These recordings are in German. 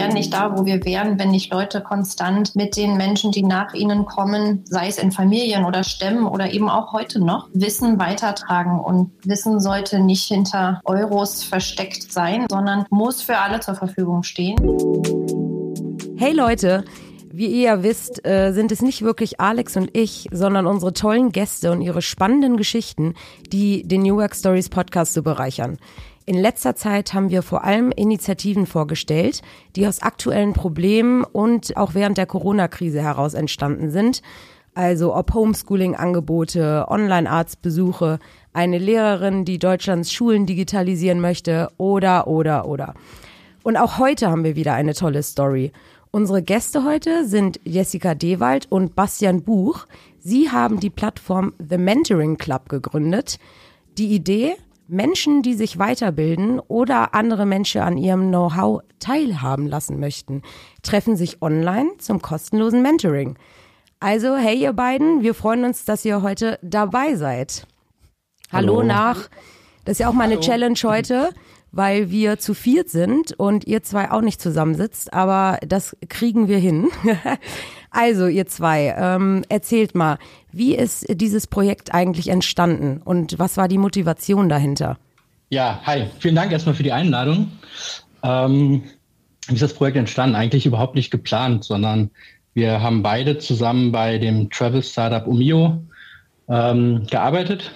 wären nicht da, wo wir wären, wenn nicht Leute konstant mit den Menschen, die nach ihnen kommen, sei es in Familien oder Stämmen oder eben auch heute noch, Wissen weitertragen. Und Wissen sollte nicht hinter Euros versteckt sein, sondern muss für alle zur Verfügung stehen. Hey Leute! Wie ihr ja wisst, äh, sind es nicht wirklich Alex und ich, sondern unsere tollen Gäste und ihre spannenden Geschichten, die den New Work Stories Podcast so bereichern. In letzter Zeit haben wir vor allem Initiativen vorgestellt, die aus aktuellen Problemen und auch während der Corona-Krise heraus entstanden sind. Also ob Homeschooling-Angebote, Online-Arztbesuche, eine Lehrerin, die Deutschlands Schulen digitalisieren möchte oder, oder, oder. Und auch heute haben wir wieder eine tolle Story. Unsere Gäste heute sind Jessica Dewald und Bastian Buch. Sie haben die Plattform The Mentoring Club gegründet. Die Idee, Menschen, die sich weiterbilden oder andere Menschen an ihrem Know-how teilhaben lassen möchten, treffen sich online zum kostenlosen Mentoring. Also, hey ihr beiden, wir freuen uns, dass ihr heute dabei seid. Hallo, Hallo. nach. Das ist ja auch mal eine Challenge heute weil wir zu viert sind und ihr zwei auch nicht zusammensitzt, aber das kriegen wir hin. also ihr zwei, ähm, erzählt mal, wie ist dieses Projekt eigentlich entstanden und was war die Motivation dahinter? Ja, hi, vielen Dank erstmal für die Einladung. Ähm, wie ist das Projekt entstanden? Eigentlich überhaupt nicht geplant, sondern wir haben beide zusammen bei dem Travel Startup Umio ähm, gearbeitet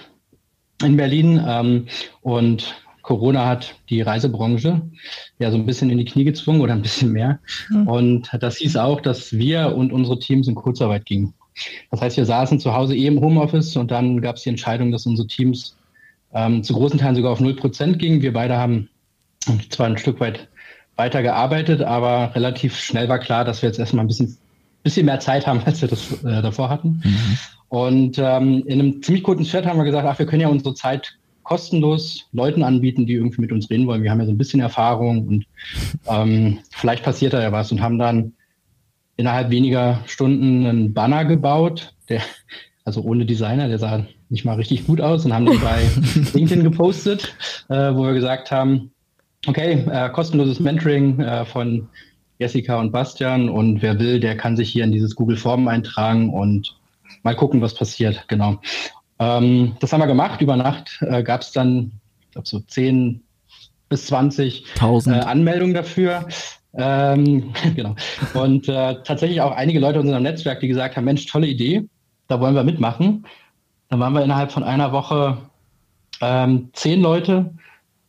in Berlin ähm, und Corona hat die Reisebranche ja so ein bisschen in die Knie gezwungen oder ein bisschen mehr. Mhm. Und das hieß auch, dass wir und unsere Teams in Kurzarbeit gingen. Das heißt, wir saßen zu Hause eh im Homeoffice und dann gab es die Entscheidung, dass unsere Teams ähm, zu großen Teilen sogar auf 0 Prozent gingen. Wir beide haben zwar ein Stück weit weiter gearbeitet, aber relativ schnell war klar, dass wir jetzt erstmal ein bisschen, bisschen mehr Zeit haben, als wir das äh, davor hatten. Mhm. Und ähm, in einem ziemlich kurzen Chat haben wir gesagt, ach, wir können ja unsere Zeit kostenlos Leuten anbieten, die irgendwie mit uns reden wollen. Wir haben ja so ein bisschen Erfahrung und ähm, vielleicht passiert da ja was und haben dann innerhalb weniger Stunden einen Banner gebaut, der, also ohne Designer, der sah nicht mal richtig gut aus und haben den bei LinkedIn gepostet, äh, wo wir gesagt haben, okay, äh, kostenloses Mentoring äh, von Jessica und Bastian und wer will, der kann sich hier in dieses Google Form eintragen und mal gucken, was passiert. Genau. Ähm, das haben wir gemacht. Über Nacht äh, gab es dann, ich glaube, so 10 bis 20 äh, Anmeldungen dafür. Ähm, genau. Und äh, tatsächlich auch einige Leute in unserem Netzwerk, die gesagt haben, Mensch, tolle Idee, da wollen wir mitmachen. Dann waren wir innerhalb von einer Woche ähm, zehn Leute.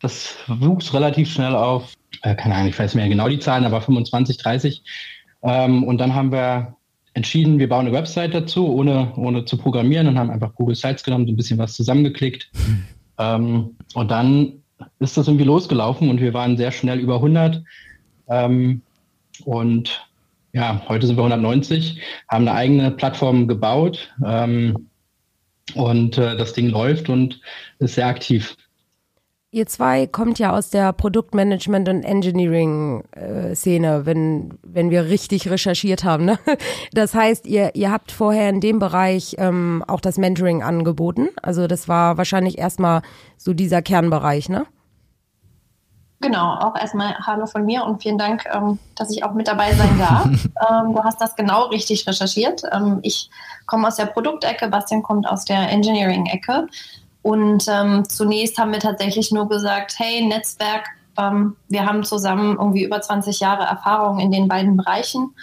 Das wuchs relativ schnell auf, äh, keine Ahnung, ich weiß nicht mehr genau die Zahlen, aber 25, 30. Ähm, und dann haben wir entschieden, wir bauen eine Website dazu, ohne, ohne zu programmieren und haben einfach Google Sites genommen, so ein bisschen was zusammengeklickt. Mhm. Ähm, und dann ist das irgendwie losgelaufen und wir waren sehr schnell über 100. Ähm, und ja, heute sind wir 190, haben eine eigene Plattform gebaut ähm, und äh, das Ding läuft und ist sehr aktiv. Ihr zwei kommt ja aus der Produktmanagement- und Engineering-Szene, wenn, wenn wir richtig recherchiert haben. Ne? Das heißt, ihr, ihr habt vorher in dem Bereich ähm, auch das Mentoring angeboten. Also das war wahrscheinlich erstmal so dieser Kernbereich, ne? Genau, auch erstmal Hallo von mir und vielen Dank, ähm, dass ich auch mit dabei sein darf. ähm, du hast das genau richtig recherchiert. Ähm, ich komme aus der Produktecke, Bastian kommt aus der Engineering-Ecke. Und ähm, zunächst haben wir tatsächlich nur gesagt, hey, Netzwerk, ähm, wir haben zusammen irgendwie über 20 Jahre Erfahrung in den beiden Bereichen.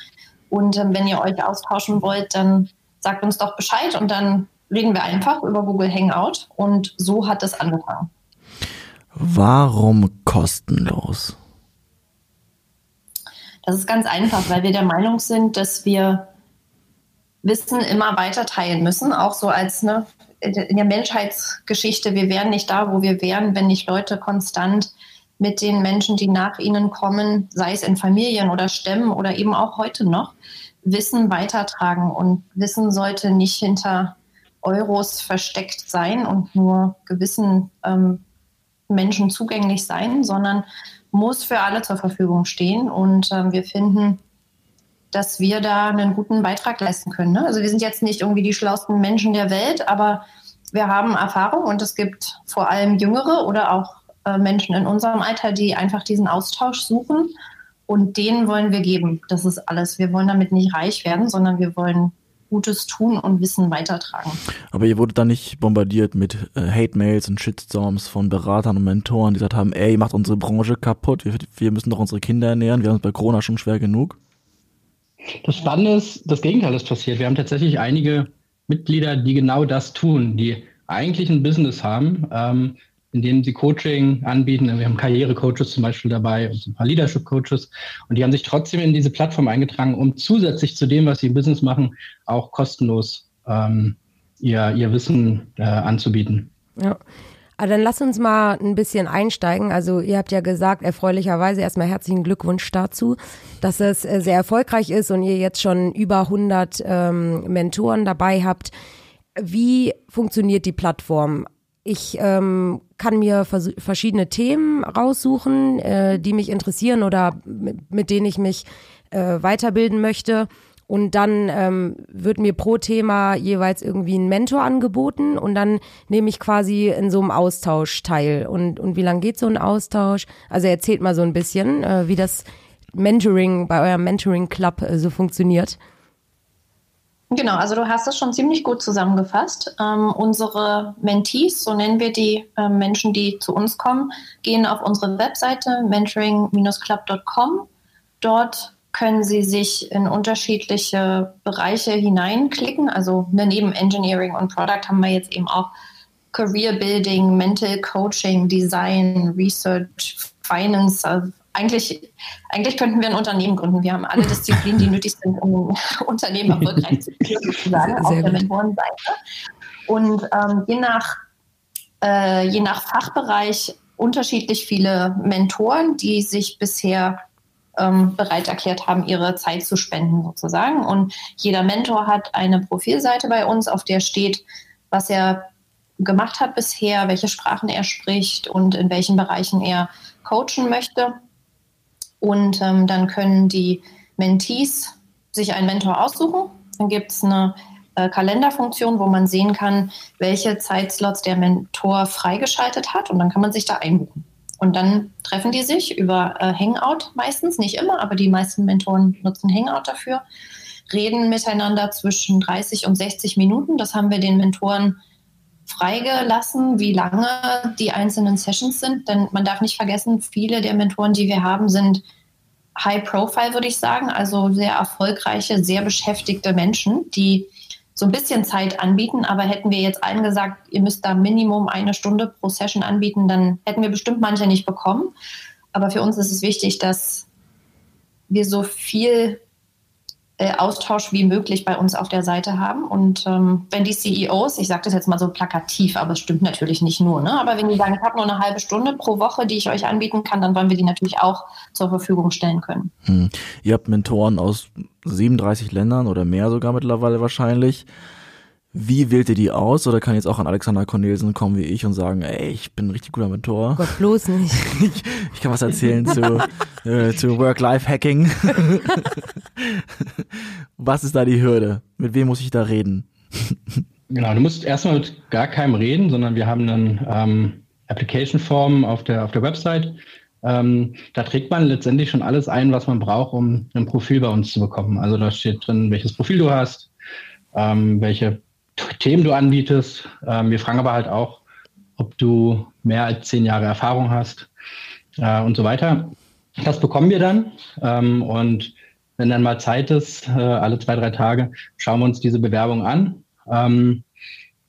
Und ähm, wenn ihr euch austauschen wollt, dann sagt uns doch Bescheid und dann reden wir einfach über Google Hangout. Und so hat es angefangen. Warum kostenlos? Das ist ganz einfach, weil wir der Meinung sind, dass wir Wissen immer weiter teilen müssen, auch so als ne, in der Menschheitsgeschichte, wir wären nicht da, wo wir wären, wenn nicht Leute konstant mit den Menschen, die nach ihnen kommen, sei es in Familien oder Stämmen oder eben auch heute noch, Wissen weitertragen. Und Wissen sollte nicht hinter Euros versteckt sein und nur gewissen ähm, Menschen zugänglich sein, sondern muss für alle zur Verfügung stehen. Und ähm, wir finden, dass wir da einen guten Beitrag leisten können. Ne? Also wir sind jetzt nicht irgendwie die schlauesten Menschen der Welt, aber wir haben Erfahrung und es gibt vor allem Jüngere oder auch äh, Menschen in unserem Alter, die einfach diesen Austausch suchen. Und denen wollen wir geben. Das ist alles. Wir wollen damit nicht reich werden, sondern wir wollen Gutes tun und Wissen weitertragen. Aber ihr wurdet da nicht bombardiert mit äh, Hate-Mails und Shitstorms von Beratern und Mentoren, die gesagt haben, ey, ihr macht unsere Branche kaputt, wir, wir müssen doch unsere Kinder ernähren, wir haben es bei Corona schon schwer genug. Das Spannende ist, das Gegenteil ist passiert. Wir haben tatsächlich einige Mitglieder, die genau das tun, die eigentlich ein Business haben, ähm, in dem sie Coaching anbieten. Wir haben Karrierecoaches zum Beispiel dabei und ein paar Leadership-Coaches. Und die haben sich trotzdem in diese Plattform eingetragen, um zusätzlich zu dem, was sie im Business machen, auch kostenlos ähm, ihr, ihr Wissen äh, anzubieten. Ja. Aber dann lass uns mal ein bisschen einsteigen. Also ihr habt ja gesagt, erfreulicherweise erstmal herzlichen Glückwunsch dazu, dass es äh, sehr erfolgreich ist und ihr jetzt schon über 100 ähm, Mentoren dabei habt. Wie funktioniert die Plattform? Ich ähm, kann mir vers verschiedene Themen raussuchen, äh, die mich interessieren oder mit, mit denen ich mich äh, weiterbilden möchte. Und dann ähm, wird mir pro Thema jeweils irgendwie ein Mentor angeboten und dann nehme ich quasi in so einem Austausch teil. Und, und wie lange geht so ein Austausch? Also erzählt mal so ein bisschen, äh, wie das Mentoring bei eurem Mentoring Club äh, so funktioniert. Genau, also du hast es schon ziemlich gut zusammengefasst. Ähm, unsere Mentees, so nennen wir die äh, Menschen, die zu uns kommen, gehen auf unsere Webseite mentoring-club.com. Dort können sie sich in unterschiedliche Bereiche hineinklicken. Also ne, neben Engineering und Product haben wir jetzt eben auch Career Building, Mental Coaching, Design, Research, Finance, also eigentlich, eigentlich könnten wir ein Unternehmen gründen. Wir haben alle Disziplinen, die nötig sind, um ein Unternehmen erfolgreich zu führen, sozusagen, auf der Mentorenseite. Und ähm, je, nach, äh, je nach Fachbereich unterschiedlich viele Mentoren, die sich bisher ähm, bereit erklärt haben, ihre Zeit zu spenden, sozusagen. Und jeder Mentor hat eine Profilseite bei uns, auf der steht, was er gemacht hat bisher, welche Sprachen er spricht und in welchen Bereichen er coachen möchte. Und ähm, dann können die Mentees sich einen Mentor aussuchen. Dann gibt es eine äh, Kalenderfunktion, wo man sehen kann, welche Zeitslots der Mentor freigeschaltet hat. Und dann kann man sich da einbuchen. Und dann treffen die sich über äh, Hangout meistens, nicht immer, aber die meisten Mentoren nutzen Hangout dafür, reden miteinander zwischen 30 und 60 Minuten. Das haben wir den Mentoren freigelassen, wie lange die einzelnen Sessions sind. Denn man darf nicht vergessen, viele der Mentoren, die wir haben, sind High Profile, würde ich sagen, also sehr erfolgreiche, sehr beschäftigte Menschen, die so ein bisschen Zeit anbieten. Aber hätten wir jetzt allen gesagt, ihr müsst da Minimum eine Stunde pro Session anbieten, dann hätten wir bestimmt manche nicht bekommen. Aber für uns ist es wichtig, dass wir so viel Austausch wie möglich bei uns auf der Seite haben. Und ähm, wenn die CEOs, ich sage das jetzt mal so plakativ, aber es stimmt natürlich nicht nur, ne? aber wenn die sagen, ich habe nur eine halbe Stunde pro Woche, die ich euch anbieten kann, dann wollen wir die natürlich auch zur Verfügung stellen können. Hm. Ihr habt Mentoren aus 37 Ländern oder mehr sogar mittlerweile wahrscheinlich. Wie wählt ihr die aus? Oder kann jetzt auch an Alexander Cornelsen kommen wie ich und sagen, ey, ich bin ein richtig guter Mentor. Gott, bloß nicht. ich, ich kann was erzählen zu, äh, zu Work-Life-Hacking. was ist da die Hürde? Mit wem muss ich da reden? genau, du musst erstmal mit gar keinem reden, sondern wir haben einen ähm, Application-Form auf der, auf der Website. Ähm, da trägt man letztendlich schon alles ein, was man braucht, um ein Profil bei uns zu bekommen. Also da steht drin, welches Profil du hast, ähm, welche Themen du anbietest. Ähm, wir fragen aber halt auch, ob du mehr als zehn Jahre Erfahrung hast äh, und so weiter. Das bekommen wir dann. Ähm, und wenn dann mal Zeit ist, äh, alle zwei, drei Tage, schauen wir uns diese Bewerbung an ähm,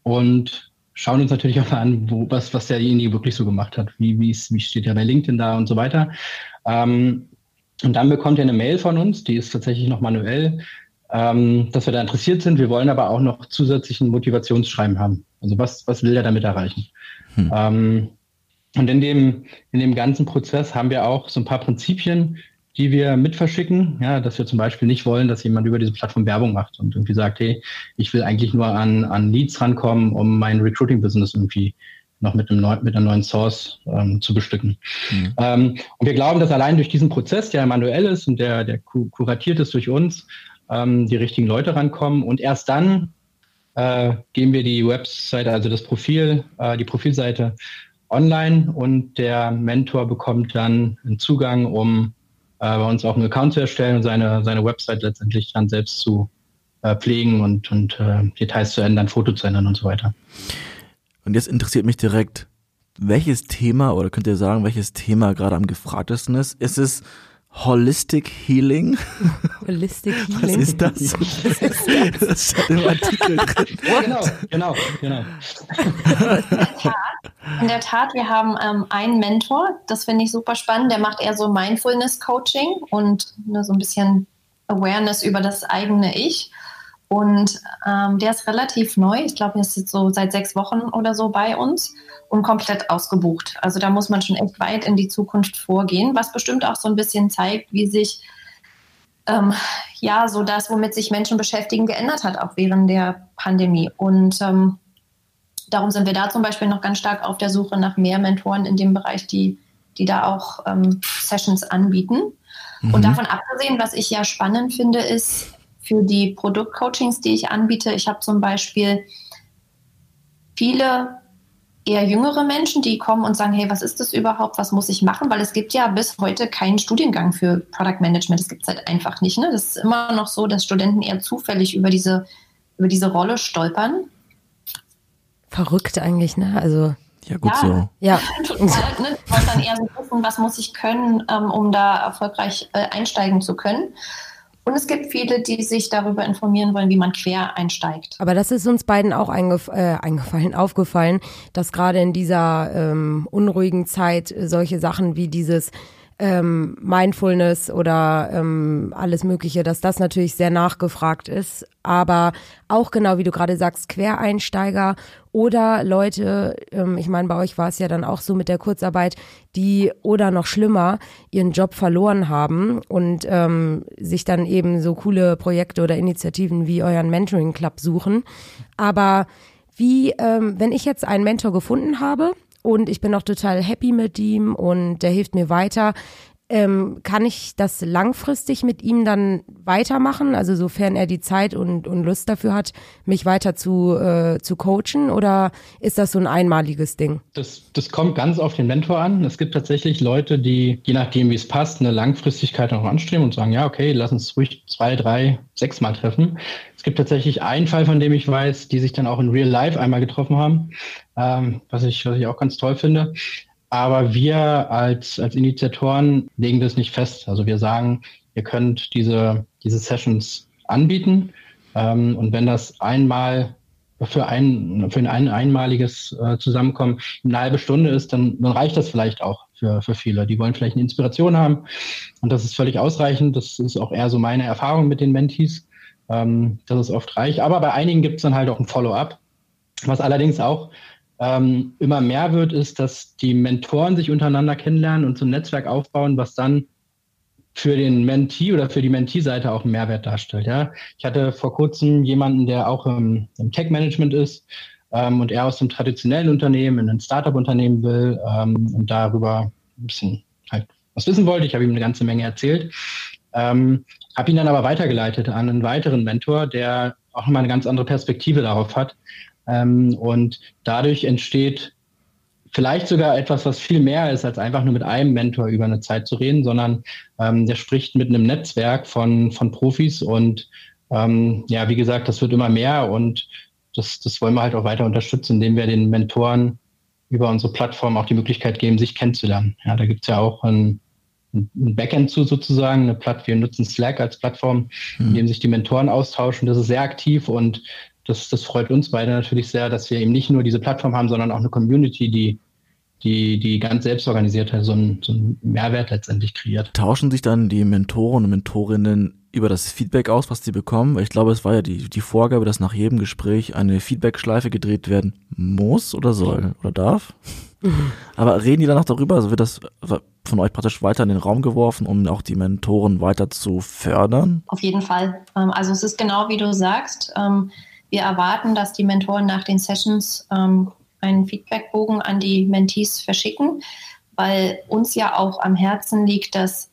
und schauen uns natürlich auch mal an, wo, was, was derjenige wirklich so gemacht hat. Wie, wie, steht er bei LinkedIn da und so weiter. Ähm, und dann bekommt er eine Mail von uns, die ist tatsächlich noch manuell, ähm, dass wir da interessiert sind. Wir wollen aber auch noch zusätzlichen Motivationsschreiben haben. Also was, was will er damit erreichen? Hm. Ähm, und in dem, in dem ganzen Prozess haben wir auch so ein paar Prinzipien, die wir mit verschicken. Ja, dass wir zum Beispiel nicht wollen, dass jemand über diese Plattform Werbung macht und irgendwie sagt, hey, ich will eigentlich nur an, an Leads rankommen, um mein Recruiting-Business irgendwie noch mit einem neuen, mit einer neuen Source ähm, zu bestücken. Mhm. Ähm, und wir glauben, dass allein durch diesen Prozess, der manuell ist und der, der kuratiert ist durch uns, ähm, die richtigen Leute rankommen. Und erst dann äh, geben wir die Webseite, also das Profil, äh, die Profilseite online und der Mentor bekommt dann einen Zugang, um äh, bei uns auch einen Account zu erstellen und seine, seine Website letztendlich dann selbst zu äh, pflegen und, und äh, Details zu ändern, Foto zu ändern und so weiter. Und jetzt interessiert mich direkt, welches Thema oder könnt ihr sagen, welches Thema gerade am gefragtesten ist? Ist es Holistic Healing. Holistic Healing. Was ist das? Was ist das? das steht im Artikel drin. Genau, genau, genau. In der Tat, wir haben ähm, einen Mentor, das finde ich super spannend, der macht eher so Mindfulness-Coaching und ne, so ein bisschen Awareness über das eigene Ich. Und ähm, der ist relativ neu. Ich glaube, er ist jetzt so seit sechs Wochen oder so bei uns und komplett ausgebucht. Also da muss man schon echt weit in die Zukunft vorgehen, was bestimmt auch so ein bisschen zeigt, wie sich ähm, ja so das, womit sich Menschen beschäftigen, geändert hat, auch während der Pandemie. Und ähm, darum sind wir da zum Beispiel noch ganz stark auf der Suche nach mehr Mentoren in dem Bereich, die, die da auch ähm, Sessions anbieten. Mhm. Und davon abgesehen, was ich ja spannend finde, ist für die Produktcoachings, die ich anbiete, ich habe zum Beispiel viele eher jüngere Menschen, die kommen und sagen, hey, was ist das überhaupt, was muss ich machen? Weil es gibt ja bis heute keinen Studiengang für Product Management. Das gibt es halt einfach nicht. Ne? Das ist immer noch so, dass Studenten eher zufällig über diese, über diese Rolle stolpern. Verrückt eigentlich, ne? Also ja, gut ja, so. Ja. Total, ne? Und dann eher so wissen, was muss ich können, ähm, um da erfolgreich äh, einsteigen zu können. Und es gibt viele, die sich darüber informieren wollen, wie man quer einsteigt. Aber das ist uns beiden auch eingef äh, eingefallen, aufgefallen, dass gerade in dieser ähm, unruhigen Zeit solche Sachen wie dieses ähm, Mindfulness oder ähm, alles Mögliche, dass das natürlich sehr nachgefragt ist. Aber auch genau wie du gerade sagst, Quereinsteiger oder Leute, ähm, ich meine, bei euch war es ja dann auch so mit der Kurzarbeit, die oder noch schlimmer ihren Job verloren haben und ähm, sich dann eben so coole Projekte oder Initiativen wie euren Mentoring Club suchen. Aber wie, ähm, wenn ich jetzt einen Mentor gefunden habe, und ich bin auch total happy mit ihm und der hilft mir weiter. Ähm, kann ich das langfristig mit ihm dann weitermachen? Also sofern er die Zeit und, und Lust dafür hat, mich weiter zu, äh, zu coachen oder ist das so ein einmaliges Ding? Das, das kommt ganz auf den Mentor an. Es gibt tatsächlich Leute, die, je nachdem wie es passt, eine Langfristigkeit noch anstreben und sagen, ja, okay, lass uns ruhig zwei, drei, sechs Mal treffen. Es gibt tatsächlich einen Fall, von dem ich weiß, die sich dann auch in Real Life einmal getroffen haben, ähm, was, ich, was ich auch ganz toll finde. Aber wir als, als Initiatoren legen das nicht fest. Also wir sagen, ihr könnt diese, diese Sessions anbieten. Ähm, und wenn das einmal für ein, für ein einmaliges äh, Zusammenkommen eine halbe Stunde ist, dann, dann reicht das vielleicht auch für, für viele. Die wollen vielleicht eine Inspiration haben und das ist völlig ausreichend. Das ist auch eher so meine Erfahrung mit den Mentees. Ähm, das ist oft reich. Aber bei einigen gibt es dann halt auch ein Follow-up, was allerdings auch ähm, immer mehr wird, ist, dass die Mentoren sich untereinander kennenlernen und so ein Netzwerk aufbauen, was dann für den Mentee oder für die Mentee-Seite auch einen Mehrwert darstellt. Ja? Ich hatte vor kurzem jemanden, der auch im, im Tech-Management ist ähm, und er aus dem traditionellen Unternehmen in ein Startup-Unternehmen will ähm, und darüber ein bisschen halt was wissen wollte. Ich habe ihm eine ganze Menge erzählt. Ähm, habe ihn dann aber weitergeleitet an einen weiteren Mentor, der auch nochmal eine ganz andere Perspektive darauf hat ähm, und dadurch entsteht vielleicht sogar etwas, was viel mehr ist, als einfach nur mit einem Mentor über eine Zeit zu reden, sondern ähm, der spricht mit einem Netzwerk von, von Profis und ähm, ja, wie gesagt, das wird immer mehr und das, das wollen wir halt auch weiter unterstützen, indem wir den Mentoren über unsere Plattform auch die Möglichkeit geben, sich kennenzulernen. Ja, da gibt's ja auch ein, ein Backend zu sozusagen, eine Plattform, wir nutzen Slack als Plattform, in dem sich die Mentoren austauschen. Das ist sehr aktiv und das, das freut uns beide natürlich sehr, dass wir eben nicht nur diese Plattform haben, sondern auch eine Community, die, die, die ganz selbst organisiert hat, so einen, so einen Mehrwert letztendlich kreiert. Tauschen sich dann die Mentoren und Mentorinnen über das Feedback aus, was sie bekommen? Weil ich glaube, es war ja die, die Vorgabe, dass nach jedem Gespräch eine Feedback-Schleife gedreht werden muss oder soll oder darf. Aber reden die dann auch darüber? Also wird das von euch praktisch weiter in den Raum geworfen, um auch die Mentoren weiter zu fördern? Auf jeden Fall. Ähm, also es ist genau wie du sagst. Wir erwarten, dass die Mentoren nach den Sessions ähm, einen Feedbackbogen an die Mentees verschicken, weil uns ja auch am Herzen liegt, dass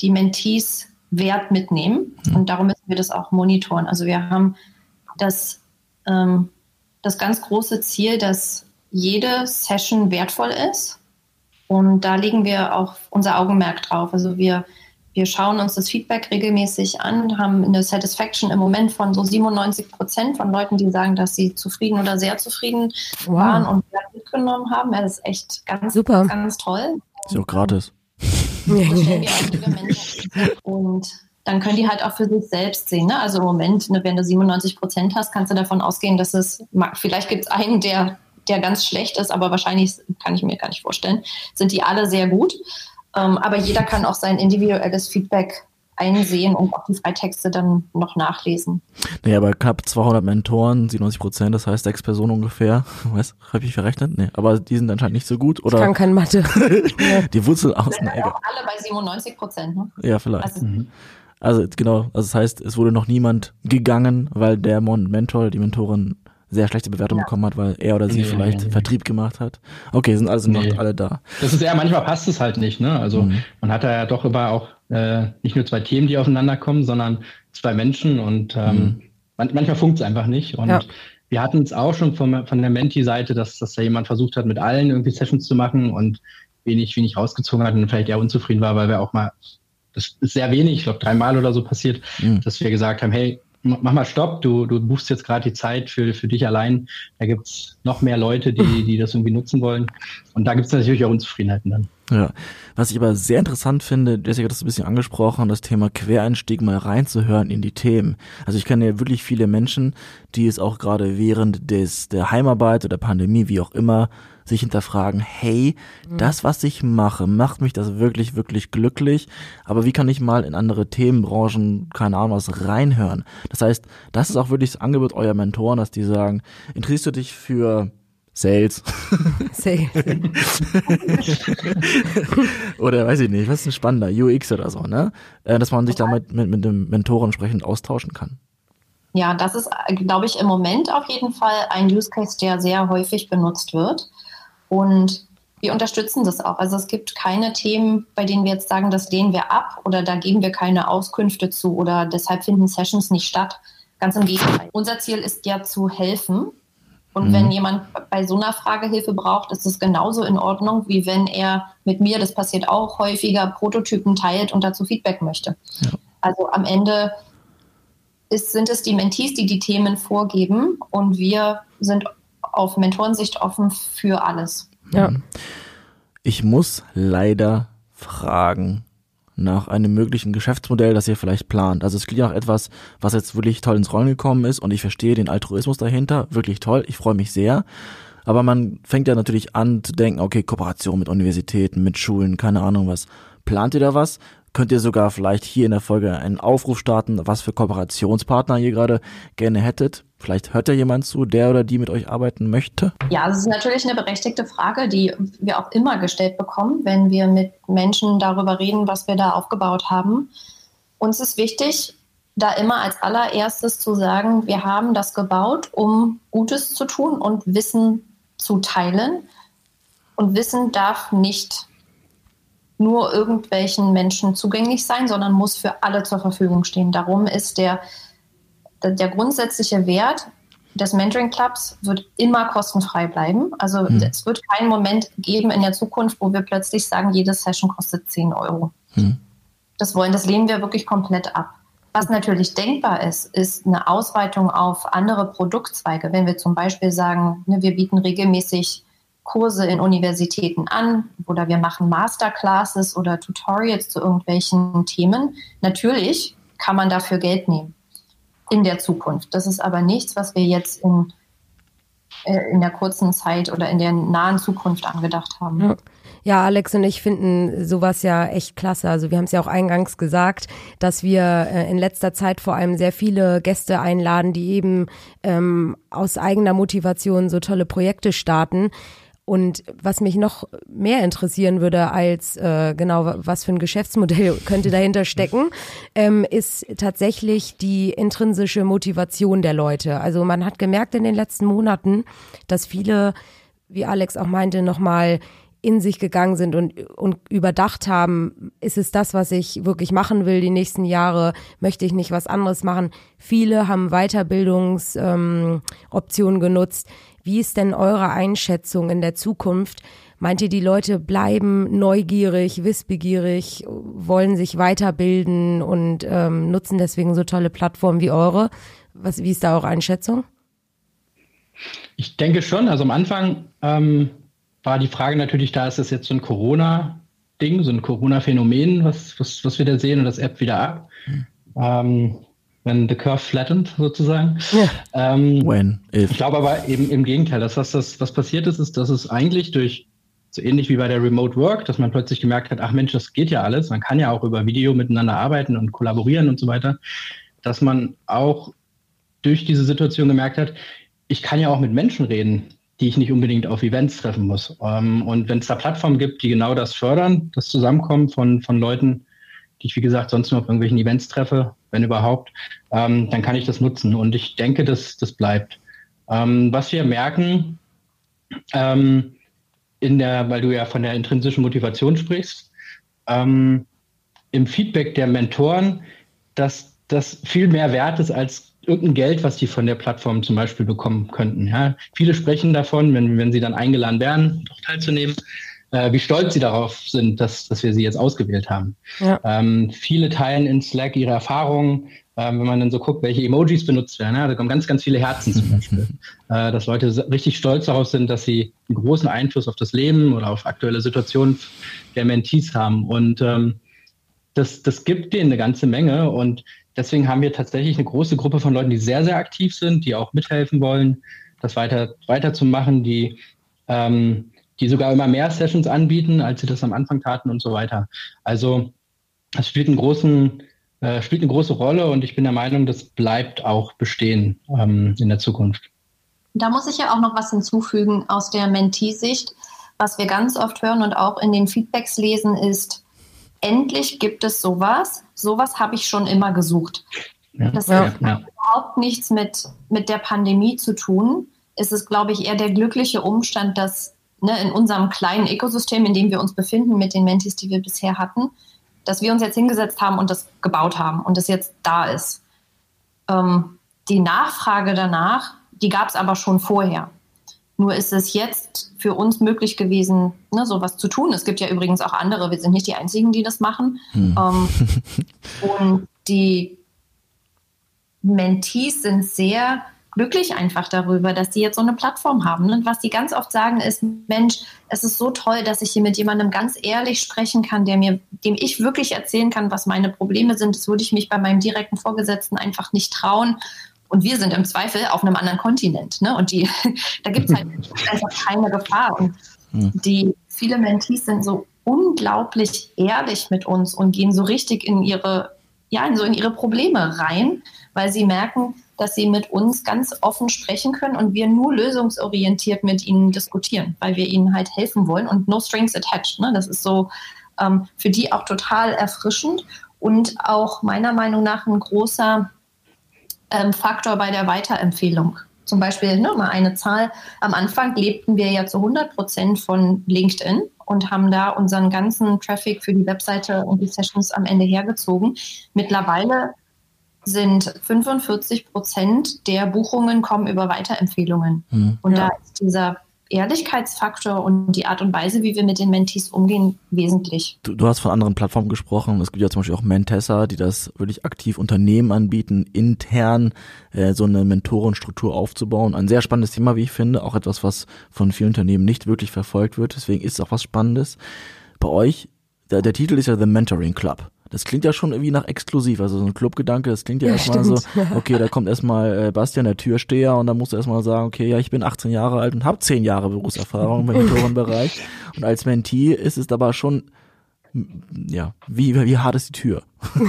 die Mentees Wert mitnehmen. Mhm. Und darum müssen wir das auch monitoren. Also wir haben das, ähm, das ganz große Ziel, dass jede Session wertvoll ist. Und da legen wir auch unser Augenmerk drauf. Also wir wir schauen uns das Feedback regelmäßig an, haben eine Satisfaction im Moment von so 97 Prozent von Leuten, die sagen, dass sie zufrieden oder sehr zufrieden wow. waren und mitgenommen haben. Das ist echt ganz, Super. ganz toll. Ist auch gratis. und dann können die halt auch für sich selbst sehen. Ne? Also im Moment, ne, wenn du 97 Prozent hast, kannst du davon ausgehen, dass es, vielleicht gibt es einen, der, der ganz schlecht ist, aber wahrscheinlich, kann ich mir gar nicht vorstellen, sind die alle sehr gut. Ähm, aber jeder kann auch sein individuelles Feedback einsehen und auch die Freitexte dann noch nachlesen. Naja, aber knapp 200 Mentoren, 97 Prozent, das heißt sechs Personen ungefähr. Was? Habe ich verrechnet? Nee, aber die sind anscheinend nicht so gut, oder? Ich kann keine Mathe. die Wurzel aus. Sind auch alle bei 97 Prozent, ne? Ja, vielleicht. Also, mhm. also genau, also das heißt, es wurde noch niemand gegangen, weil der Mentor, die Mentorin sehr schlechte Bewertung ja. bekommen hat, weil er oder sie nee, vielleicht nee, nee. Vertrieb gemacht hat. Okay, sind also noch alle da. Das ist eher, manchmal passt es halt nicht, ne? Also mhm. man hat da ja doch immer auch äh, nicht nur zwei Themen, die aufeinander kommen, sondern zwei Menschen und ähm, mhm. man, manchmal funkt es einfach nicht. Und ja. wir hatten es auch schon von, von der Menti-Seite, dass, dass da jemand versucht hat, mit allen irgendwie Sessions zu machen und wenig, wenig rausgezogen hat und vielleicht eher unzufrieden war, weil wir auch mal, das ist sehr wenig, ich glaube dreimal oder so passiert, mhm. dass wir gesagt haben, hey, mach mal Stopp, du, du buchst jetzt gerade die Zeit für, für dich allein. Da gibt's noch mehr Leute, die, die das irgendwie nutzen wollen. Und da gibt's natürlich auch Unzufriedenheiten dann. Ja, was ich aber sehr interessant finde, Jessica hat das ein bisschen angesprochen, das Thema Quereinstieg mal reinzuhören in die Themen. Also ich kenne ja wirklich viele Menschen, die es auch gerade während des der Heimarbeit oder Pandemie, wie auch immer, sich hinterfragen, hey, mhm. das, was ich mache, macht mich das wirklich, wirklich glücklich, aber wie kann ich mal in andere Themenbranchen, keine Ahnung was, reinhören? Das heißt, das ist auch wirklich das Angebot eurer Mentoren, dass die sagen, interessierst du dich für Sales. Sales. oder weiß ich nicht, was ist ein spannender UX oder so, ne? Äh, dass man sich damit mit, mit dem Mentoren entsprechend austauschen kann. Ja, das ist, glaube ich, im Moment auf jeden Fall ein Use Case, der sehr häufig benutzt wird. Und wir unterstützen das auch. Also es gibt keine Themen, bei denen wir jetzt sagen, das lehnen wir ab oder da geben wir keine Auskünfte zu oder deshalb finden Sessions nicht statt. Ganz im Gegenteil. Unser Ziel ist ja zu helfen. Und mhm. wenn jemand bei so einer Frage Hilfe braucht, ist es genauso in Ordnung, wie wenn er mit mir, das passiert auch häufiger, Prototypen teilt und dazu Feedback möchte. Ja. Also am Ende ist, sind es die Mentees, die die Themen vorgeben und wir sind auf Mentorensicht offen für alles. Ja. Ich muss leider fragen nach einem möglichen Geschäftsmodell, das ihr vielleicht plant. Also es klingt auch etwas, was jetzt wirklich toll ins Rollen gekommen ist und ich verstehe den Altruismus dahinter. Wirklich toll. Ich freue mich sehr. Aber man fängt ja natürlich an zu denken, okay, Kooperation mit Universitäten, mit Schulen, keine Ahnung was. Plant ihr da was? könnt ihr sogar vielleicht hier in der Folge einen Aufruf starten, was für Kooperationspartner ihr gerade gerne hättet. Vielleicht hört ja jemand zu, der oder die mit euch arbeiten möchte. Ja, das ist natürlich eine berechtigte Frage, die wir auch immer gestellt bekommen, wenn wir mit Menschen darüber reden, was wir da aufgebaut haben. Uns ist wichtig, da immer als allererstes zu sagen, wir haben das gebaut, um Gutes zu tun und Wissen zu teilen. Und Wissen darf nicht nur irgendwelchen Menschen zugänglich sein, sondern muss für alle zur Verfügung stehen. Darum ist der, der grundsätzliche Wert des Mentoring Clubs wird immer kostenfrei bleiben. Also hm. es wird keinen Moment geben in der Zukunft, wo wir plötzlich sagen, jede Session kostet 10 Euro. Hm. Das wollen, das lehnen wir wirklich komplett ab. Was natürlich denkbar ist, ist eine Ausweitung auf andere Produktzweige. Wenn wir zum Beispiel sagen, ne, wir bieten regelmäßig Kurse in Universitäten an oder wir machen Masterclasses oder Tutorials zu irgendwelchen Themen. Natürlich kann man dafür Geld nehmen in der Zukunft. Das ist aber nichts, was wir jetzt in, äh, in der kurzen Zeit oder in der nahen Zukunft angedacht haben. Ja. Ja, Alex und ich finden sowas ja echt klasse. Also wir haben es ja auch eingangs gesagt, dass wir äh, in letzter Zeit vor allem sehr viele Gäste einladen, die eben ähm, aus eigener Motivation so tolle Projekte starten. Und was mich noch mehr interessieren würde als äh, genau, was für ein Geschäftsmodell könnte dahinter stecken, ähm, ist tatsächlich die intrinsische Motivation der Leute. Also man hat gemerkt in den letzten Monaten, dass viele, wie Alex auch meinte, nochmal in sich gegangen sind und, und überdacht haben, ist es das, was ich wirklich machen will die nächsten Jahre? Möchte ich nicht was anderes machen? Viele haben Weiterbildungsoptionen ähm, genutzt. Wie ist denn eure Einschätzung in der Zukunft? Meint ihr, die Leute bleiben neugierig, wissbegierig, wollen sich weiterbilden und ähm, nutzen deswegen so tolle Plattformen wie eure? Was, wie ist da eure Einschätzung? Ich denke schon. Also am Anfang ähm, war die Frage natürlich da, ist das jetzt so ein Corona-Ding, so ein Corona-Phänomen, was, was, was wir da sehen und das App wieder ab? Mhm. Ähm, wenn the curve flattened sozusagen. Ja. Ähm, When, if. Ich glaube aber eben im Gegenteil, dass was, das, was passiert ist, ist, dass es eigentlich durch so ähnlich wie bei der Remote Work, dass man plötzlich gemerkt hat, ach Mensch, das geht ja alles. Man kann ja auch über Video miteinander arbeiten und kollaborieren und so weiter, dass man auch durch diese Situation gemerkt hat, ich kann ja auch mit Menschen reden, die ich nicht unbedingt auf Events treffen muss. Ähm, und wenn es da Plattformen gibt, die genau das fördern, das Zusammenkommen von, von Leuten, die ich, wie gesagt, sonst nur auf irgendwelchen Events treffe, wenn überhaupt, ähm, dann kann ich das nutzen. Und ich denke, dass das bleibt. Ähm, was wir merken, ähm, in der, weil du ja von der intrinsischen Motivation sprichst, ähm, im Feedback der Mentoren, dass das viel mehr wert ist als irgendein Geld, was die von der Plattform zum Beispiel bekommen könnten. Ja? Viele sprechen davon, wenn, wenn sie dann eingeladen werden, doch teilzunehmen, wie stolz sie darauf sind, dass, dass wir sie jetzt ausgewählt haben. Ja. Ähm, viele teilen in Slack ihre Erfahrungen, ähm, wenn man dann so guckt, welche Emojis benutzt werden. Ja, da kommen ganz, ganz viele Herzen zum Beispiel. äh, dass Leute richtig stolz darauf sind, dass sie einen großen Einfluss auf das Leben oder auf aktuelle Situationen der Mentees haben. Und ähm, das, das gibt denen eine ganze Menge. Und deswegen haben wir tatsächlich eine große Gruppe von Leuten, die sehr, sehr aktiv sind, die auch mithelfen wollen, das weiter, weiterzumachen, die ähm, die sogar immer mehr Sessions anbieten, als sie das am Anfang taten und so weiter. Also es spielt einen großen, äh, spielt eine große Rolle und ich bin der Meinung, das bleibt auch bestehen ähm, in der Zukunft. Da muss ich ja auch noch was hinzufügen aus der Mentee-Sicht. Was wir ganz oft hören und auch in den Feedbacks lesen, ist, endlich gibt es sowas. Sowas habe ich schon immer gesucht. Ja, das ja, hat ja. überhaupt nichts mit, mit der Pandemie zu tun. Es ist, glaube ich, eher der glückliche Umstand, dass ne, in unserem kleinen Ökosystem, in dem wir uns befinden, mit den Mentis, die wir bisher hatten, dass wir uns jetzt hingesetzt haben und das gebaut haben und das jetzt da ist. Ähm, die Nachfrage danach, die gab es aber schon vorher. Nur ist es jetzt für uns möglich gewesen, ne, sowas zu tun. Es gibt ja übrigens auch andere, wir sind nicht die Einzigen, die das machen. Hm. Ähm, und die Mentees sind sehr glücklich einfach darüber, dass die jetzt so eine Plattform haben. Und was die ganz oft sagen ist, Mensch, es ist so toll, dass ich hier mit jemandem ganz ehrlich sprechen kann, der mir, dem ich wirklich erzählen kann, was meine Probleme sind. Das würde ich mich bei meinem direkten Vorgesetzten einfach nicht trauen. Und wir sind im Zweifel auf einem anderen Kontinent. Ne? Und die, da gibt es halt einfach keine Gefahr. Und die viele Mentees sind so unglaublich ehrlich mit uns und gehen so richtig in ihre, ja, in so in ihre Probleme rein, weil sie merken, dass sie mit uns ganz offen sprechen können und wir nur lösungsorientiert mit ihnen diskutieren, weil wir ihnen halt helfen wollen und no strings attached. Ne? Das ist so ähm, für die auch total erfrischend und auch meiner Meinung nach ein großer ähm, Faktor bei der Weiterempfehlung. Zum Beispiel ne, mal eine Zahl. Am Anfang lebten wir ja zu 100 Prozent von LinkedIn und haben da unseren ganzen Traffic für die Webseite und die Sessions am Ende hergezogen. Mittlerweile sind 45 Prozent der Buchungen kommen über Weiterempfehlungen. Mhm. Und ja. da ist dieser Ehrlichkeitsfaktor und die Art und Weise, wie wir mit den Mentees umgehen, wesentlich. Du, du, hast von anderen Plattformen gesprochen. Es gibt ja zum Beispiel auch Mentessa, die das wirklich aktiv Unternehmen anbieten, intern äh, so eine Mentorenstruktur aufzubauen. Ein sehr spannendes Thema, wie ich finde. Auch etwas, was von vielen Unternehmen nicht wirklich verfolgt wird. Deswegen ist es auch was Spannendes. Bei euch, der, der Titel ist ja The Mentoring Club. Das klingt ja schon irgendwie nach exklusiv, also so ein Clubgedanke, das klingt ja, ja erstmal so, okay, da kommt erstmal äh, Bastian, der Türsteher, und dann musst du erstmal sagen, okay, ja, ich bin 18 Jahre alt und habe 10 Jahre Berufserfahrung im Mentorenbereich. Und als Mentee ist es aber schon, ja, wie, wie hart ist die Tür?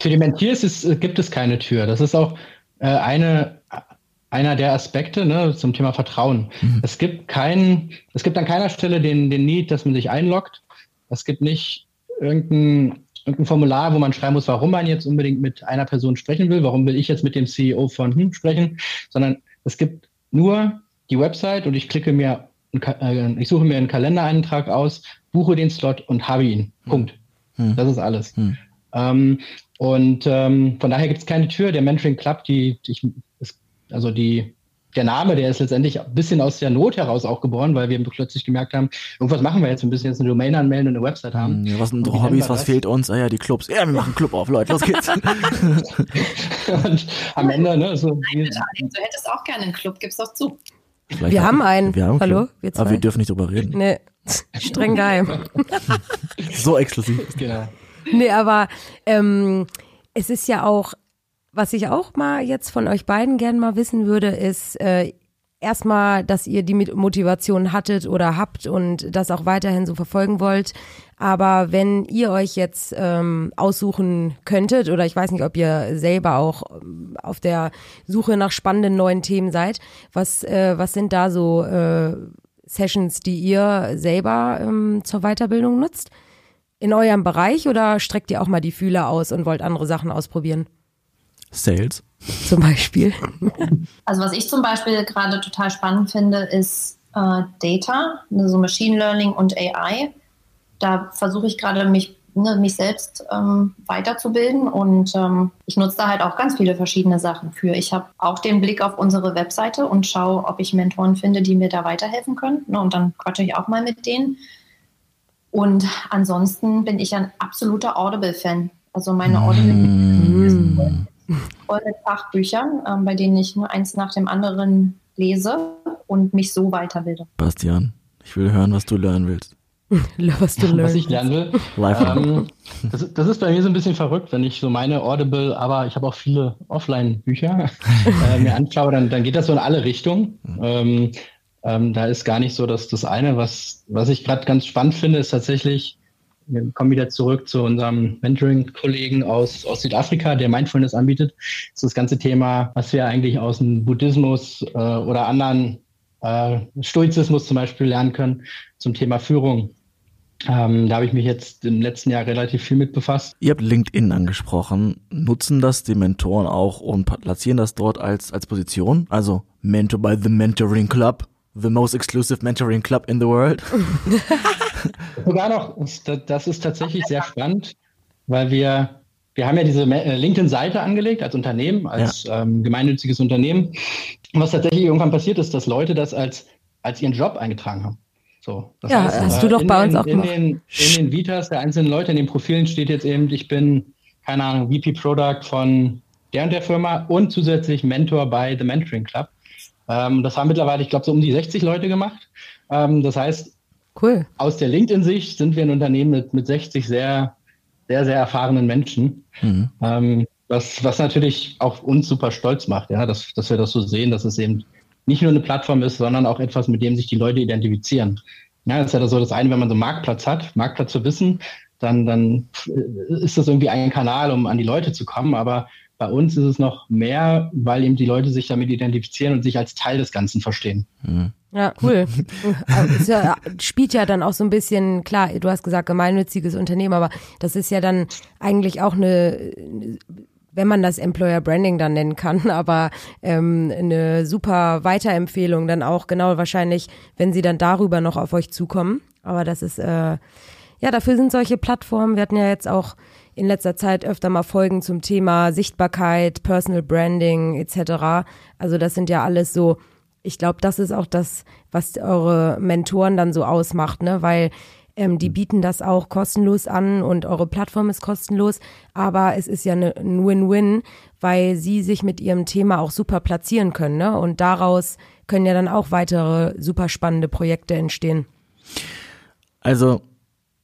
Für die Mentees ist, gibt es keine Tür. Das ist auch äh, eine, einer der Aspekte ne, zum Thema Vertrauen. Mhm. Es gibt keinen, es gibt an keiner Stelle den, den Need, dass man sich einloggt. Es gibt nicht irgendein, irgendein Formular, wo man schreiben muss, warum man jetzt unbedingt mit einer Person sprechen will, warum will ich jetzt mit dem CEO von hm sprechen, sondern es gibt nur die Website und ich klicke mir, äh, ich suche mir einen Kalendereintrag aus, buche den Slot und habe ihn. Hm. Punkt. Hm. Das ist alles. Hm. Ähm, und ähm, von daher gibt es keine Tür. Der Mentoring Club, die, die ich, ist, also die, der Name, der ist letztendlich ein bisschen aus der Not heraus auch geboren, weil wir plötzlich gemerkt haben, irgendwas machen wir jetzt, wir müssen jetzt eine Domain anmelden und eine Website haben. Ja, was sind unsere Hobbys, was fehlt uns? Ah ja, die Clubs. Ja, wir machen Club auf, Leute, los geht's. und am Ende, ne, so. Nein, du hättest auch gerne einen Club, gib's doch zu. Vielleicht wir haben einen. Wir haben Hallo? Wir Aber wir dürfen nicht drüber reden. Nee, streng geheim. so exklusiv. Genau. Nee, aber ähm, es ist ja auch, was ich auch mal jetzt von euch beiden gerne mal wissen würde, ist äh, erstmal, dass ihr die Motivation hattet oder habt und das auch weiterhin so verfolgen wollt. Aber wenn ihr euch jetzt ähm, aussuchen könntet, oder ich weiß nicht, ob ihr selber auch ähm, auf der Suche nach spannenden neuen Themen seid, was, äh, was sind da so äh, Sessions, die ihr selber ähm, zur Weiterbildung nutzt? In eurem Bereich oder streckt ihr auch mal die Fühler aus und wollt andere Sachen ausprobieren? Sales. Zum Beispiel. Also was ich zum Beispiel gerade total spannend finde, ist äh, Data, also Machine Learning und AI. Da versuche ich gerade mich, ne, mich selbst ähm, weiterzubilden und ähm, ich nutze da halt auch ganz viele verschiedene Sachen für. Ich habe auch den Blick auf unsere Webseite und schaue, ob ich Mentoren finde, die mir da weiterhelfen können. Ne, und dann quatsche ich auch mal mit denen. Und ansonsten bin ich ein absoluter Audible-Fan. Also meine Audible mm voll mit Fachbüchern, ähm, bei denen ich nur eins nach dem anderen lese und mich so weiterbilde. Bastian, ich will hören, was du lernen willst. was du Was ich lernen will. ähm, das, das, ist bei mir so ein bisschen verrückt, wenn ich so meine Audible, aber ich habe auch viele Offline-Bücher äh, mir anschaue, dann, dann geht das so in alle Richtungen. Ähm, ähm, da ist gar nicht so, dass das eine, was, was ich gerade ganz spannend finde, ist tatsächlich wir kommen wieder zurück zu unserem Mentoring-Kollegen aus, aus Südafrika, der Mindfulness anbietet. Das ist das ganze Thema, was wir eigentlich aus dem Buddhismus äh, oder anderen äh, Stoizismus zum Beispiel lernen können zum Thema Führung. Ähm, da habe ich mich jetzt im letzten Jahr relativ viel mit befasst. Ihr habt LinkedIn angesprochen. Nutzen das die Mentoren auch und platzieren das dort als, als Position? Also Mentor by the Mentoring Club, the most exclusive mentoring club in the world. Sogar noch, das ist tatsächlich sehr spannend, weil wir, wir haben ja diese äh, LinkedIn-Seite angelegt als Unternehmen, als ja. ähm, gemeinnütziges Unternehmen. Und was tatsächlich irgendwann passiert ist, dass Leute das als, als ihren Job eingetragen haben. So, ja, heißt, hast äh, du doch bei uns den, auch gemacht. In den, in den Vitas der einzelnen Leute, in den Profilen steht jetzt eben, ich bin, keine Ahnung, VP Product von der und der Firma und zusätzlich Mentor bei The Mentoring Club. Ähm, das haben mittlerweile, ich glaube, so um die 60 Leute gemacht. Ähm, das heißt, Cool. Aus der LinkedIn-Sicht sind wir ein Unternehmen mit, mit 60 sehr, sehr, sehr erfahrenen Menschen. Mhm. Ähm, was, was natürlich auch uns super stolz macht, ja, dass, dass wir das so sehen, dass es eben nicht nur eine Plattform ist, sondern auch etwas, mit dem sich die Leute identifizieren. Ja, das ist ja so das eine, wenn man so einen Marktplatz hat, Marktplatz zu wissen, dann, dann ist das irgendwie ein Kanal, um an die Leute zu kommen. Aber bei uns ist es noch mehr, weil eben die Leute sich damit identifizieren und sich als Teil des Ganzen verstehen. Mhm. Ja, cool. es ja, spielt ja dann auch so ein bisschen, klar, du hast gesagt, gemeinnütziges Unternehmen, aber das ist ja dann eigentlich auch eine, wenn man das Employer Branding dann nennen kann, aber ähm, eine super Weiterempfehlung dann auch, genau wahrscheinlich, wenn sie dann darüber noch auf euch zukommen. Aber das ist, äh, ja, dafür sind solche Plattformen. Wir hatten ja jetzt auch in letzter Zeit öfter mal Folgen zum Thema Sichtbarkeit, Personal Branding etc. Also das sind ja alles so ich glaube, das ist auch das, was eure Mentoren dann so ausmacht, ne? Weil ähm, die bieten das auch kostenlos an und eure Plattform ist kostenlos, aber es ist ja ne, ein Win-Win, weil sie sich mit ihrem Thema auch super platzieren können, ne? Und daraus können ja dann auch weitere super spannende Projekte entstehen. Also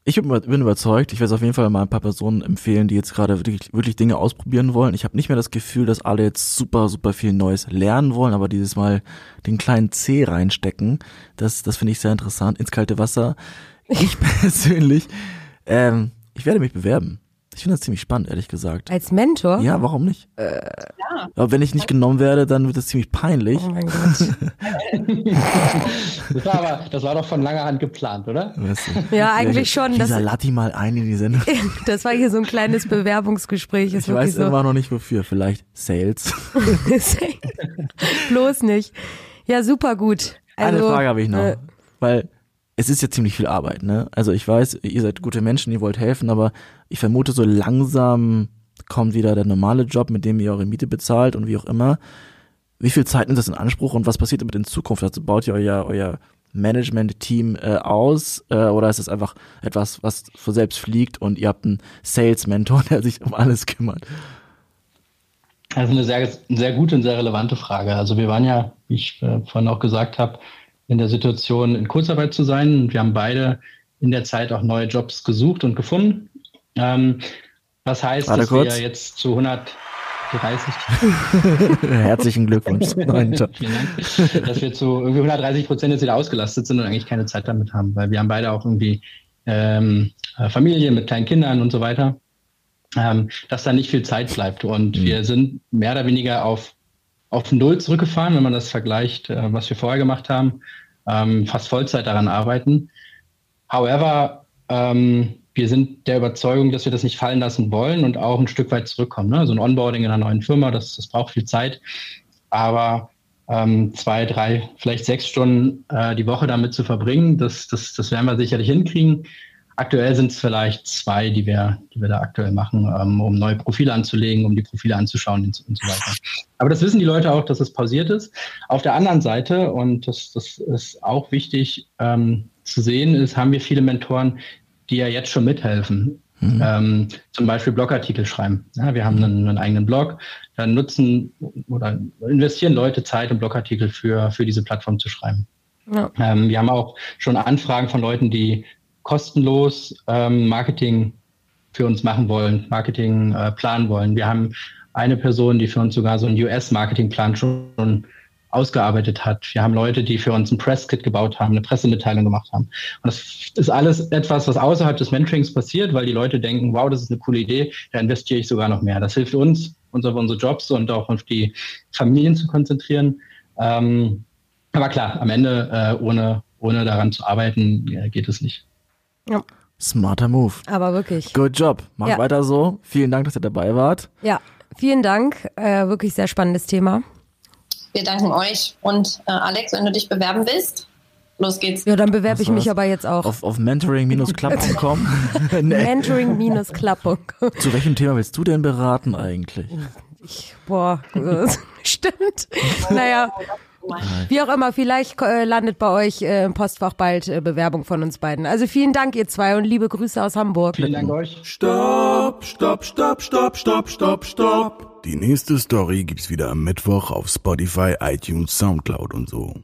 ich bin überzeugt, ich werde es auf jeden Fall mal ein paar Personen empfehlen, die jetzt gerade wirklich, wirklich Dinge ausprobieren wollen. Ich habe nicht mehr das Gefühl, dass alle jetzt super, super viel Neues lernen wollen, aber dieses Mal den kleinen C reinstecken, das, das finde ich sehr interessant, ins kalte Wasser. Ich persönlich, ähm, ich werde mich bewerben. Ich finde das ziemlich spannend, ehrlich gesagt. Als Mentor? Ja, warum nicht? Äh, ja. Aber wenn ich nicht genommen werde, dann wird das ziemlich peinlich. Oh mein Gott. das, war aber, das war doch von langer Hand geplant, oder? Weißt du, ja, eigentlich schon. Dieser Latti mal ein in die Sendung. das war hier so ein kleines Bewerbungsgespräch. Ist ich weiß so. immer noch nicht wofür. Vielleicht Sales. Bloß nicht. Ja, super gut. Also, Eine Frage habe ich noch. Äh, weil es ist ja ziemlich viel Arbeit, ne? Also ich weiß, ihr seid gute Menschen, ihr wollt helfen, aber ich vermute, so langsam kommt wieder der normale Job, mit dem ihr eure Miete bezahlt und wie auch immer. Wie viel Zeit nimmt das in Anspruch und was passiert damit in Zukunft? Also baut ihr euer, euer Management-Team äh, aus äh, oder ist es einfach etwas, was von selbst fliegt und ihr habt einen Sales-Mentor, der sich um alles kümmert? Das ist eine sehr, sehr gute und sehr relevante Frage. Also wir waren ja, wie ich äh, vorhin auch gesagt habe, in der Situation, in Kurzarbeit zu sein. Wir haben beide in der Zeit auch neue Jobs gesucht und gefunden. Ähm, was heißt, Warte dass kurz. wir jetzt zu 130 Herzlichen Glückwunsch. Vielen Dank. Dass wir zu irgendwie 130 Prozent jetzt wieder ausgelastet sind und eigentlich keine Zeit damit haben, weil wir haben beide auch irgendwie ähm, äh, Familie mit kleinen Kindern und so weiter, ähm, dass da nicht viel Zeit bleibt. Und Mhm. wir sind mehr oder weniger auf, auf Null zurückgefahren, wenn man das vergleicht, äh, was wir vorher gemacht haben, ähm, fast Vollzeit daran arbeiten. However, ähm, wir sind der Überzeugung, dass wir das nicht fallen lassen wollen und auch ein Stück weit zurückkommen. Ne? So ein Onboarding in einer neuen Firma, das, das braucht viel Zeit. Aber ähm, zwei, drei, vielleicht sechs Stunden äh, die Woche damit zu verbringen, das, das, das werden wir sicherlich hinkriegen. Aktuell sind es vielleicht zwei, die wir, die wir da aktuell machen, ähm, um neue Profile anzulegen, um die Profile anzuschauen und so, und so weiter. Aber das wissen die Leute auch, dass es pausiert ist. Auf der anderen Seite, und das, das ist auch wichtig ähm, zu sehen, ist, haben wir viele Mentoren, die ja jetzt schon mithelfen. Mhm. Ähm, zum Beispiel Blogartikel schreiben. Ja, wir haben einen, einen eigenen Blog, dann nutzen oder investieren Leute Zeit, um Blogartikel für, für diese Plattform zu schreiben. Ja. Ähm, wir haben auch schon Anfragen von Leuten, die kostenlos ähm, Marketing für uns machen wollen, Marketing äh, planen wollen. Wir haben eine Person, die für uns sogar so einen US-Marketingplan schon ausgearbeitet hat. Wir haben Leute, die für uns ein Presskit gebaut haben, eine Pressemitteilung gemacht haben. Und das ist alles etwas, was außerhalb des Mentorings passiert, weil die Leute denken, wow, das ist eine coole Idee, da investiere ich sogar noch mehr. Das hilft uns, uns auf unsere Jobs und auch auf die Familien zu konzentrieren. Ähm, aber klar, am Ende äh, ohne, ohne daran zu arbeiten, äh, geht es nicht. Smarter Move. Aber wirklich. Good job. Macht Ja. weiter so. Vielen Dank, dass ihr dabei wart. Ja, vielen Dank. Äh, wirklich sehr spannendes Thema. Wir danken euch. Und äh, Alex, wenn du dich bewerben willst, los geht's. Ja, dann bewerbe ich mich aber jetzt auch. Auf, auf mentoring-club.com. nee. Mentoring-Klappe. Zu welchem Thema willst du denn beraten eigentlich? Ich, boah, stimmt. Naja, wie auch immer, vielleicht äh, landet bei euch äh, im Postfach bald äh, Bewerbung von uns beiden. Also vielen Dank, ihr zwei, und liebe Grüße aus Hamburg. Vielen Dank euch. Stopp, stopp, stopp, stopp, stopp, stopp, stopp. Die nächste Story gibt's wieder am Mittwoch auf Spotify, iTunes, Soundcloud und so.